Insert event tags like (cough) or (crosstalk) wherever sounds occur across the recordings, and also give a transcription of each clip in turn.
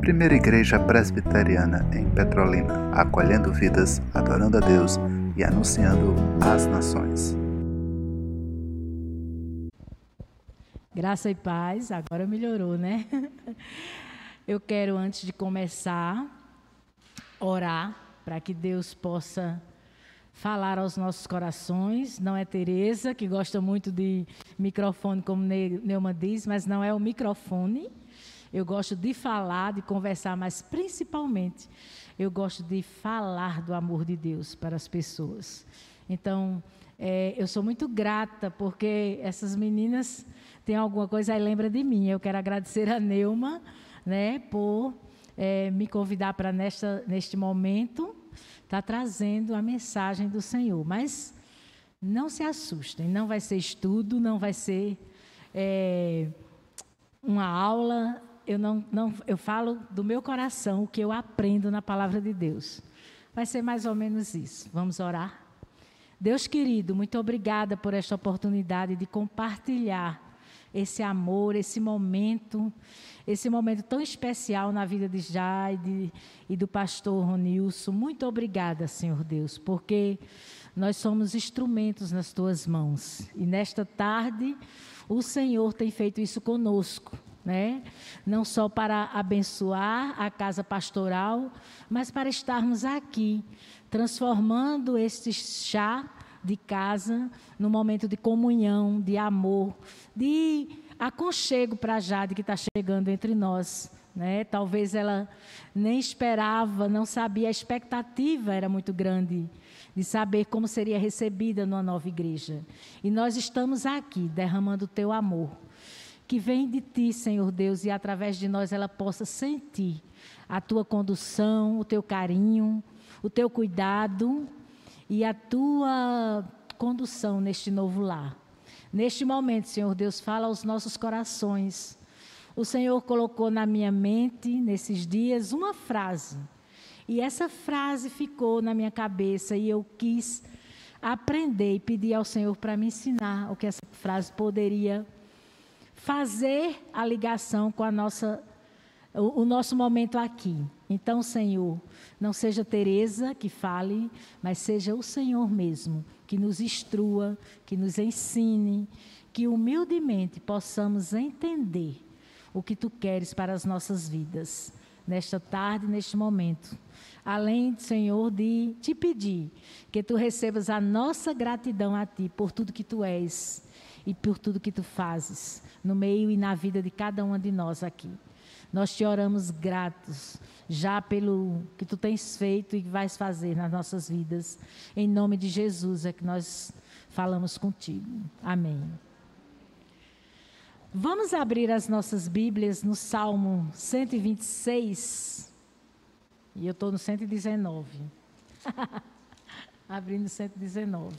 Primeira Igreja Presbiteriana em Petrolina, acolhendo vidas, adorando a Deus e anunciando às nações. Graça e paz, agora melhorou, né? (laughs) Eu quero, antes de começar, orar para que Deus possa falar aos nossos corações. Não é Tereza, que gosta muito de microfone, como Neuma diz, mas não é o microfone. Eu gosto de falar, de conversar, mas principalmente eu gosto de falar do amor de Deus para as pessoas. Então, é, eu sou muito grata porque essas meninas têm alguma coisa aí lembra de mim. Eu quero agradecer a Neuma, né, por é, me convidar para neste momento está trazendo a mensagem do Senhor. Mas não se assustem, não vai ser estudo, não vai ser é, uma aula. Eu, não, não, eu falo do meu coração o que eu aprendo na palavra de Deus. Vai ser mais ou menos isso. Vamos orar? Deus querido, muito obrigada por esta oportunidade de compartilhar esse amor, esse momento, esse momento tão especial na vida de Jaide e do pastor Ronilson. Muito obrigada, Senhor Deus, porque nós somos instrumentos nas tuas mãos. E nesta tarde, o Senhor tem feito isso conosco. Né? Não só para abençoar a casa pastoral, mas para estarmos aqui, transformando este chá de casa num momento de comunhão, de amor, de aconchego para Jade que está chegando entre nós. Né? Talvez ela nem esperava, não sabia, a expectativa era muito grande de saber como seria recebida numa nova igreja. E nós estamos aqui derramando o teu amor, que vem de ti, Senhor Deus, e através de nós ela possa sentir a tua condução, o teu carinho, o teu cuidado e a tua condução neste novo lar. Neste momento, Senhor Deus, fala aos nossos corações. O Senhor colocou na minha mente, nesses dias, uma frase. E essa frase ficou na minha cabeça e eu quis aprender e pedir ao Senhor para me ensinar o que essa frase poderia fazer a ligação com a nossa o, o nosso momento aqui. Então, Senhor, não seja Teresa que fale, mas seja o Senhor mesmo que nos instrua, que nos ensine, que humildemente possamos entender o que tu queres para as nossas vidas, nesta tarde, neste momento. Além, Senhor, de te pedir que tu recebas a nossa gratidão a ti por tudo que tu és e por tudo que tu fazes no meio e na vida de cada uma de nós aqui. Nós te oramos gratos já pelo que tu tens feito e vais fazer nas nossas vidas. Em nome de Jesus é que nós falamos contigo. Amém. Vamos abrir as nossas Bíblias no Salmo 126. E eu estou no 119. (laughs) Abrindo 119.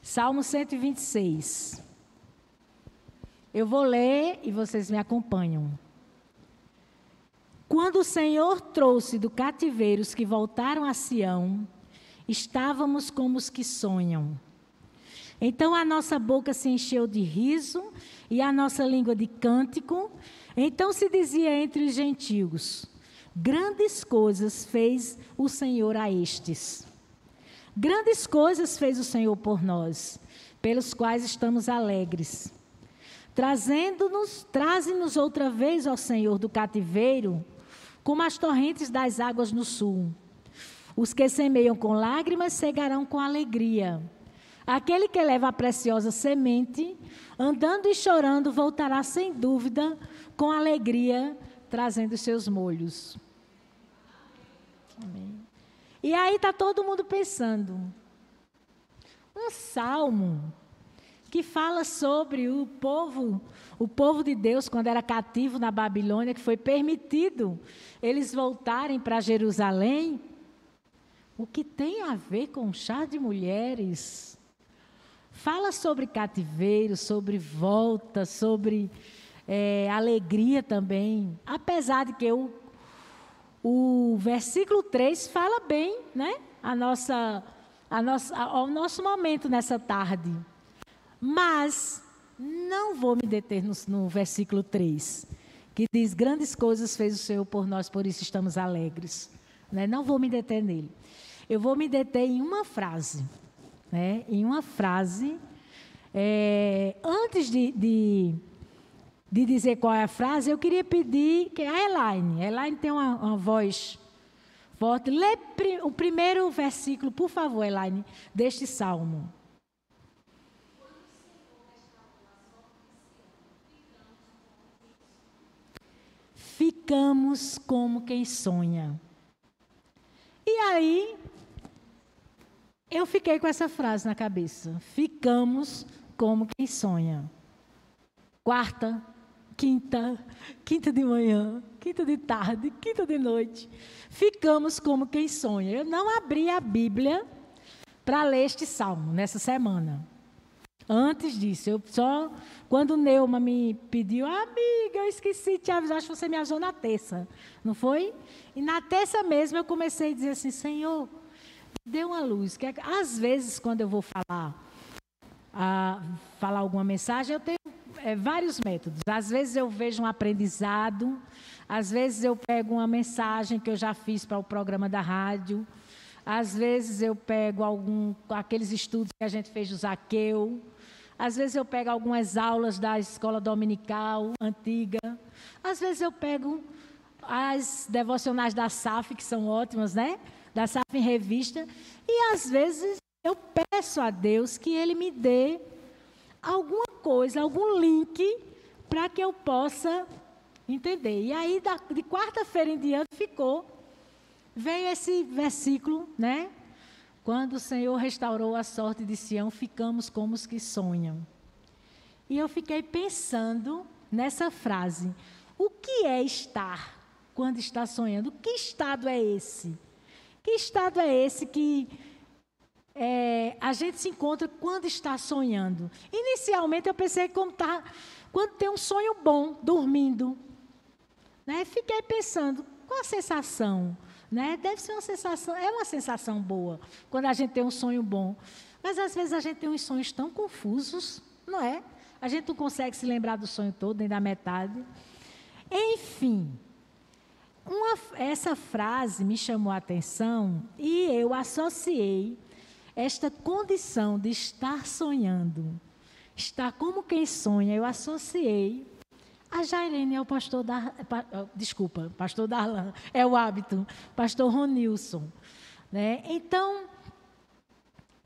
Salmo 126. Eu vou ler e vocês me acompanham. Quando o Senhor trouxe do cativeiro os que voltaram a Sião, estávamos como os que sonham. Então a nossa boca se encheu de riso e a nossa língua de cântico. Então se dizia entre os gentios: Grandes coisas fez o Senhor a estes. Grandes coisas fez o Senhor por nós, pelos quais estamos alegres trazendo-nos, traze-nos outra vez, ó Senhor, do cativeiro, como as torrentes das águas no sul. Os que semeiam com lágrimas cegarão com alegria. Aquele que leva a preciosa semente, andando e chorando, voltará sem dúvida com alegria, trazendo seus molhos. Amém. E aí está todo mundo pensando. Um salmo que fala sobre o povo, o povo de Deus quando era cativo na Babilônia, que foi permitido eles voltarem para Jerusalém. O que tem a ver com chá de mulheres? Fala sobre cativeiro, sobre volta, sobre é, alegria também. Apesar de que o, o versículo 3 fala bem, né? A nossa, a nossa, ao nosso momento nessa tarde. Mas não vou me deter no, no versículo 3, que diz: Grandes coisas fez o Senhor por nós, por isso estamos alegres. Né? Não vou me deter nele. Eu vou me deter em uma frase. Né? Em uma frase. É, antes de, de, de, dizer qual é a frase, eu queria pedir que a Elaine, a Elaine tem uma, uma voz forte. Lê o primeiro versículo, por favor, Elaine, deste salmo. Ficamos como quem sonha. E aí, eu fiquei com essa frase na cabeça: ficamos como quem sonha. Quarta, quinta, quinta de manhã, quinta de tarde, quinta de noite. Ficamos como quem sonha. Eu não abri a Bíblia para ler este salmo nessa semana. Antes disso, eu só quando Neuma me pediu, amiga, eu esqueci de te avisar, acho que você me avisou na terça, não foi? E na terça mesmo eu comecei a dizer assim, Senhor, dê uma luz. Que às vezes quando eu vou falar, a, falar alguma mensagem, eu tenho é, vários métodos. Às vezes eu vejo um aprendizado, às vezes eu pego uma mensagem que eu já fiz para o programa da rádio, às vezes eu pego algum aqueles estudos que a gente fez do Zaqueu. Às vezes eu pego algumas aulas da escola dominical antiga. Às vezes eu pego as devocionais da SAF, que são ótimas, né? Da SAF em revista. E às vezes eu peço a Deus que Ele me dê alguma coisa, algum link, para que eu possa entender. E aí, de quarta-feira em diante, ficou. Veio esse versículo, né? Quando o Senhor restaurou a sorte de Sião, ficamos como os que sonham. E eu fiquei pensando nessa frase: o que é estar quando está sonhando? Que estado é esse? Que estado é esse que é, a gente se encontra quando está sonhando? Inicialmente eu pensei como tá, quando tem um sonho bom, dormindo. Né? Fiquei pensando, qual a sensação? Né? Deve ser uma sensação, é uma sensação boa quando a gente tem um sonho bom. Mas às vezes a gente tem uns sonhos tão confusos, não é? A gente não consegue se lembrar do sonho todo, nem da metade. Enfim, uma, essa frase me chamou a atenção e eu associei esta condição de estar sonhando, estar como quem sonha, eu associei a Jairene é o pastor da. Desculpa, pastor Darlan, é o hábito, pastor Ronilson. Né? Então,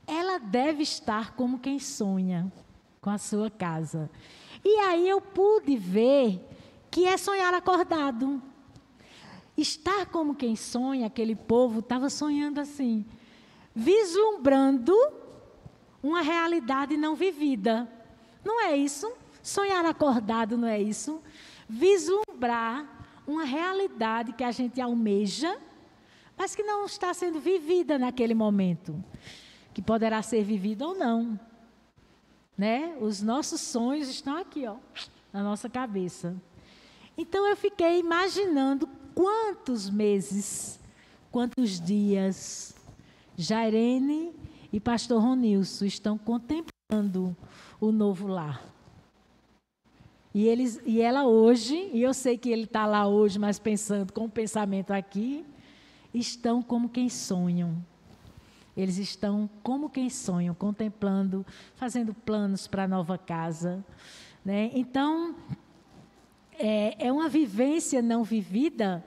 ela deve estar como quem sonha com a sua casa. E aí eu pude ver que é sonhar acordado. Estar como quem sonha, aquele povo estava sonhando assim, vislumbrando uma realidade não vivida. Não é isso? Sonhar acordado não é isso? Vislumbrar uma realidade que a gente almeja, mas que não está sendo vivida naquele momento, que poderá ser vivida ou não. Né? Os nossos sonhos estão aqui, ó, na nossa cabeça. Então eu fiquei imaginando quantos meses, quantos dias Jairene e pastor Ronilson estão contemplando o novo lar. E, eles, e ela hoje, e eu sei que ele está lá hoje, mas pensando com o pensamento aqui, estão como quem sonham. Eles estão como quem sonham, contemplando, fazendo planos para a nova casa. Né? Então, é, é, uma vivência não vivida,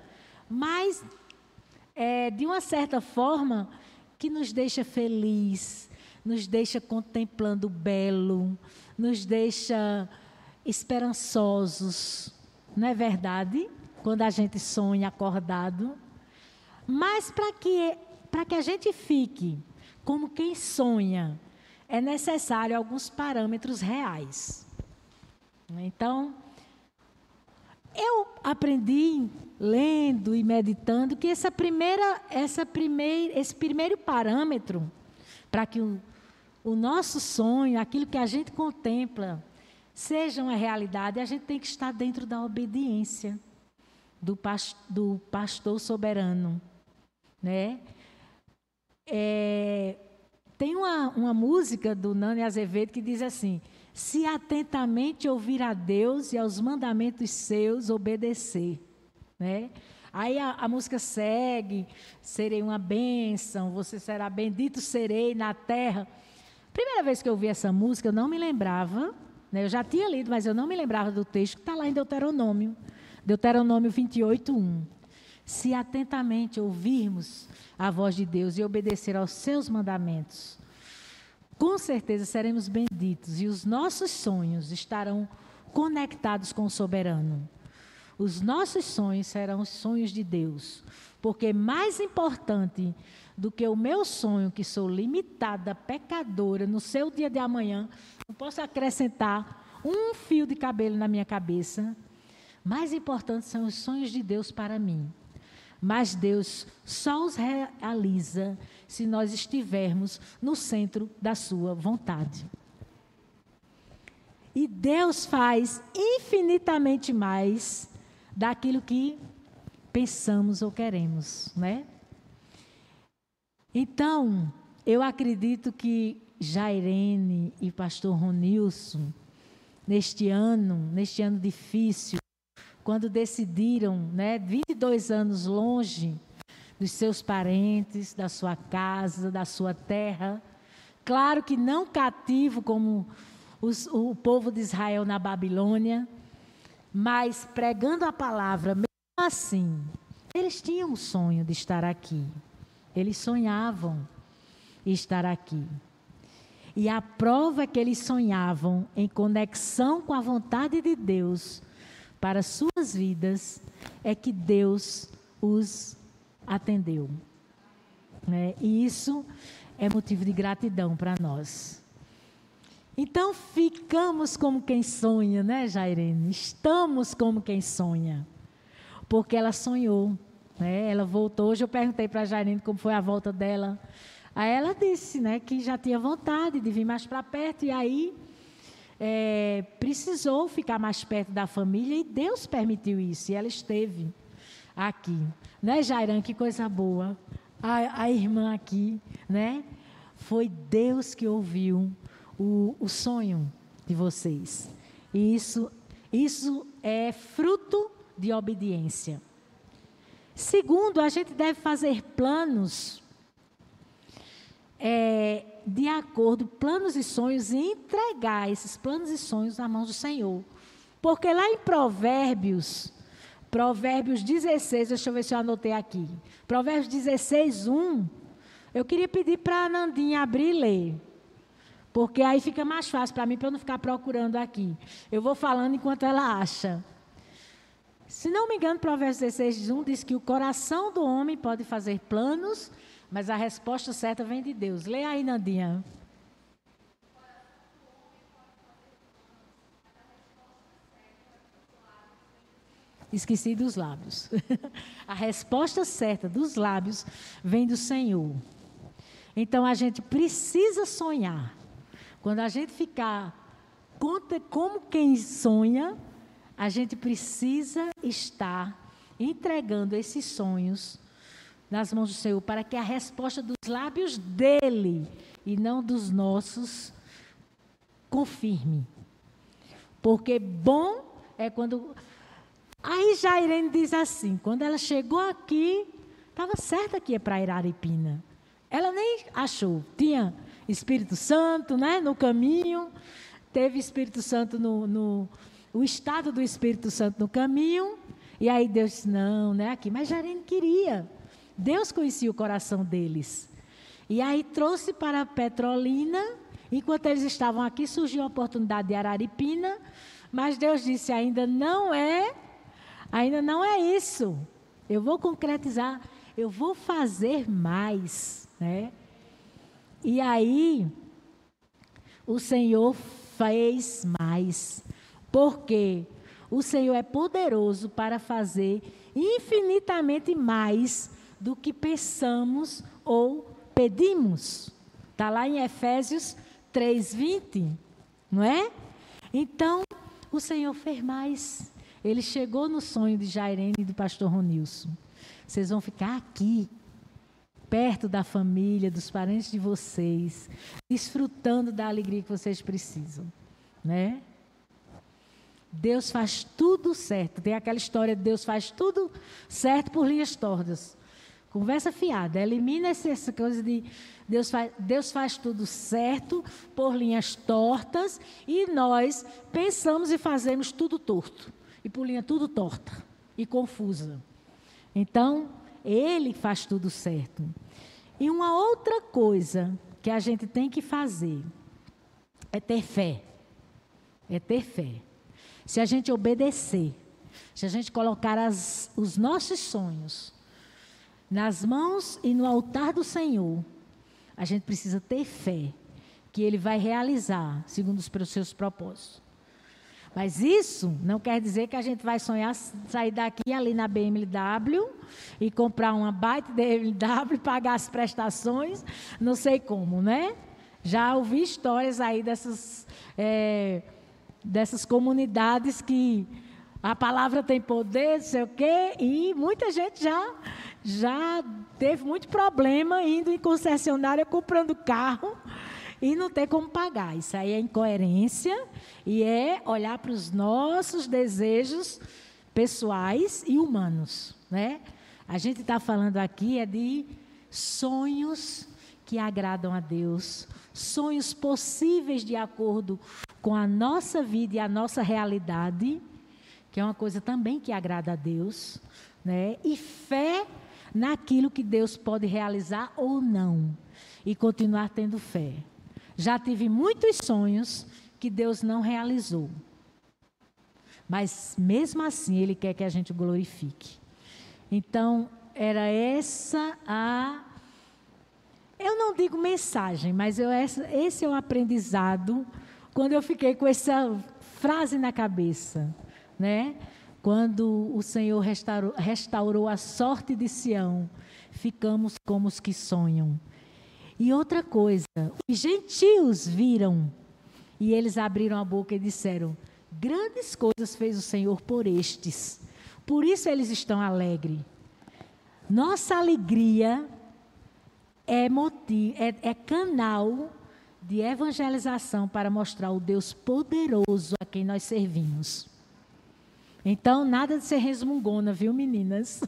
mas é, de uma certa forma que nos deixa feliz, nos deixa contemplando o belo, nos deixa esperançosos, não é verdade? Quando a gente sonha acordado. Mas para que, que a gente fique como quem sonha, é necessário alguns parâmetros reais. Então, eu aprendi lendo e meditando que essa primeira, essa primeira, esse primeiro parâmetro para que o, o nosso sonho, aquilo que a gente contempla, seja uma realidade, a gente tem que estar dentro da obediência do, past do pastor soberano. Né? É, tem uma, uma música do Nani Azevedo que diz assim: se atentamente ouvir a Deus e aos mandamentos seus obedecer, né? Aí a, a, música segue, serei uma bênção, você será bendito serei na terra. Primeira vez que eu ouvi essa música, eu não me lembrava? Eu já tinha lido, mas eu não me lembrava do texto que está lá em Deuteronômio, Deuteronômio 28, 1. Se atentamente ouvirmos a voz de Deus e obedecer aos seus mandamentos, com certeza seremos benditos e os nossos sonhos estarão conectados com o soberano. Os nossos sonhos serão os sonhos de Deus, porque mais importante do que o meu sonho, que sou limitada, pecadora, no seu dia de amanhã, não posso acrescentar um fio de cabelo na minha cabeça. Mais importante são os sonhos de Deus para mim. Mas Deus só os realiza se nós estivermos no centro da Sua vontade. E Deus faz infinitamente mais daquilo que pensamos ou queremos, né? Então, eu acredito que Jairene e pastor Ronilson, neste ano, neste ano difícil, quando decidiram, né, 22 anos longe dos seus parentes, da sua casa, da sua terra, claro que não cativo como os, o povo de Israel na Babilônia, mas pregando a palavra, mesmo assim, eles tinham o sonho de estar aqui. Eles sonhavam estar aqui. E a prova que eles sonhavam em conexão com a vontade de Deus para suas vidas é que Deus os atendeu. Né? E isso é motivo de gratidão para nós. Então ficamos como quem sonha, né, Jairene? Estamos como quem sonha. Porque ela sonhou, né? Ela voltou. Hoje eu perguntei para a Jairene como foi a volta dela. Aí ela disse, né, que já tinha vontade de vir mais para perto e aí é, precisou ficar mais perto da família e Deus permitiu isso. E ela esteve aqui. Né, Jairan? Que coisa boa. A, a irmã aqui, né? Foi Deus que ouviu o, o sonho de vocês. E isso, isso é fruto de obediência. Segundo, a gente deve fazer planos é, de acordo, planos e sonhos, e entregar esses planos e sonhos na mão do Senhor. Porque lá em Provérbios, Provérbios 16, deixa eu ver se eu anotei aqui. Provérbios 16, 1. Eu queria pedir para a Nandinha abrir e ler. Porque aí fica mais fácil para mim, para eu não ficar procurando aqui. Eu vou falando enquanto ela acha. Se não me engano, Provérbios 16, 1 diz que o coração do homem pode fazer planos, mas a resposta certa vem de Deus. Leia aí, Nandinha. Esqueci dos lábios. (laughs) a resposta certa dos lábios vem do Senhor. Então a gente precisa sonhar. Quando a gente ficar como quem sonha, a gente precisa estar entregando esses sonhos nas mãos do Senhor, para que a resposta dos lábios dele e não dos nossos confirme. Porque bom é quando. Aí Jairene diz assim: quando ela chegou aqui, estava certa que ia para Iraripina. Ela nem achou. Tinha Espírito Santo né, no caminho, teve Espírito Santo no, no. O estado do Espírito Santo no caminho. E aí Deus disse: não, não é aqui. Mas Jairene queria. Deus conhecia o coração deles. E aí trouxe para Petrolina. Enquanto eles estavam aqui, surgiu a oportunidade de Araripina. Mas Deus disse: ainda não é, ainda não é isso. Eu vou concretizar, eu vou fazer mais. Né? E aí, o Senhor fez mais. Porque o Senhor é poderoso para fazer infinitamente mais do que pensamos ou pedimos. Está lá em Efésios 3,20, não é? Então, o Senhor fez mais. Ele chegou no sonho de Jairene e do pastor Ronilson. Vocês vão ficar aqui, perto da família, dos parentes de vocês, desfrutando da alegria que vocês precisam. né? Deus faz tudo certo. Tem aquela história de Deus faz tudo certo por linhas tortas. Conversa fiada. Elimina essa coisa de Deus faz, Deus faz tudo certo por linhas tortas e nós pensamos e fazemos tudo torto. E por linha tudo torta e confusa. Então, Ele faz tudo certo. E uma outra coisa que a gente tem que fazer é ter fé. É ter fé. Se a gente obedecer, se a gente colocar as, os nossos sonhos nas mãos e no altar do Senhor, a gente precisa ter fé que Ele vai realizar segundo os seus propósitos. Mas isso não quer dizer que a gente vai sonhar sair daqui ali na BMW e comprar uma baita BMW, (laughs) pagar as prestações, não sei como, né? Já ouvi histórias aí dessas. É, dessas comunidades que a palavra tem poder, sei o quê, e muita gente já, já teve muito problema indo em concessionária comprando carro e não ter como pagar. Isso aí é incoerência e é olhar para os nossos desejos pessoais e humanos, né? A gente está falando aqui é de sonhos que agradam a Deus, sonhos possíveis de acordo com a nossa vida e a nossa realidade, que é uma coisa também que agrada a Deus, né? E fé naquilo que Deus pode realizar ou não, e continuar tendo fé. Já tive muitos sonhos que Deus não realizou. Mas mesmo assim, Ele quer que a gente glorifique. Então, era essa a. Eu não digo mensagem, mas eu, esse é o aprendizado quando eu fiquei com essa frase na cabeça, né? Quando o Senhor restaurou, restaurou a sorte de Sião, ficamos como os que sonham. E outra coisa, os gentios viram e eles abriram a boca e disseram: Grandes coisas fez o Senhor por estes. Por isso eles estão alegres. Nossa alegria é, motivo, é, é canal de evangelização para mostrar o Deus poderoso a quem nós servimos. Então, nada de ser resmungona, viu, meninas?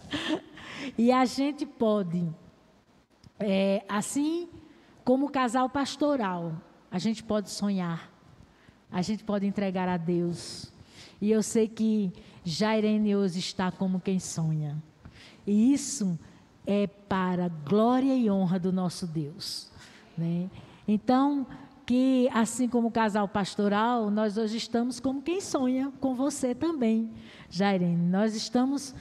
(laughs) e a gente pode, é, assim como o casal pastoral, a gente pode sonhar, a gente pode entregar a Deus. E eu sei que Jairene hoje está como quem sonha. E isso é para glória e honra do nosso Deus. Né? Então, que assim como o casal pastoral, nós hoje estamos como quem sonha com você também, Jairene. Nós estamos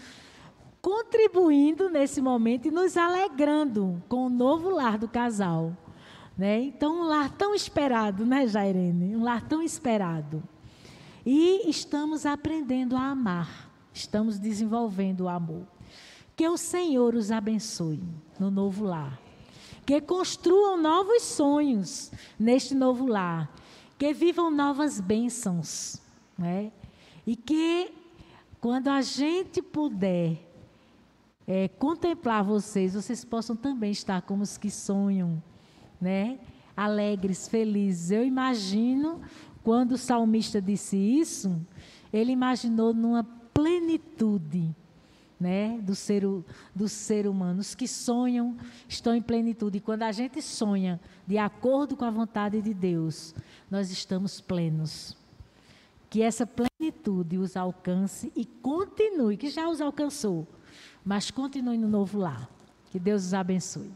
contribuindo nesse momento e nos alegrando com o novo lar do casal. Né? Então, um lar tão esperado, né, Jairene? Um lar tão esperado. E estamos aprendendo a amar, estamos desenvolvendo o amor. Que o Senhor os abençoe no novo lar que construam novos sonhos neste novo lar, que vivam novas bênçãos, né? E que quando a gente puder é, contemplar vocês, vocês possam também estar como os que sonham, né? Alegres, felizes. Eu imagino quando o salmista disse isso, ele imaginou numa plenitude né, do, ser, do ser humano. Os que sonham estão em plenitude. E quando a gente sonha de acordo com a vontade de Deus, nós estamos plenos. Que essa plenitude os alcance e continue, que já os alcançou, mas continue no novo lar. Que Deus os abençoe.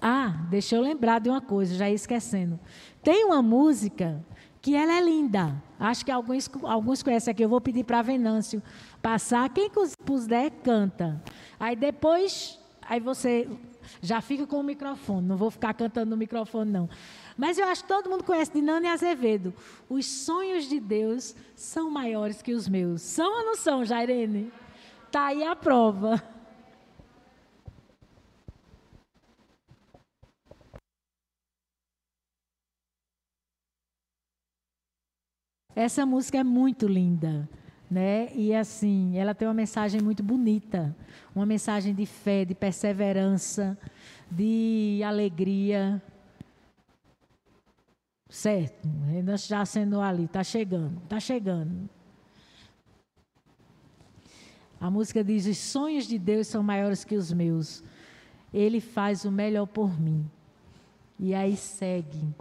Ah, deixa eu lembrar de uma coisa, já ia esquecendo. Tem uma música que ela é linda. Acho que alguns, alguns conhecem aqui. Eu vou pedir para Venâncio passar. Quem puder, canta. Aí depois, aí você já fica com o microfone. Não vou ficar cantando no microfone, não. Mas eu acho que todo mundo conhece de Nani Azevedo. Os sonhos de Deus são maiores que os meus. São ou não são, Jairene? Está aí a prova. Essa música é muito linda, né? E assim, ela tem uma mensagem muito bonita, uma mensagem de fé, de perseverança, de alegria. Certo, ainda já sendo ali, está chegando, está chegando. A música diz: Os sonhos de Deus são maiores que os meus. Ele faz o melhor por mim. E aí segue.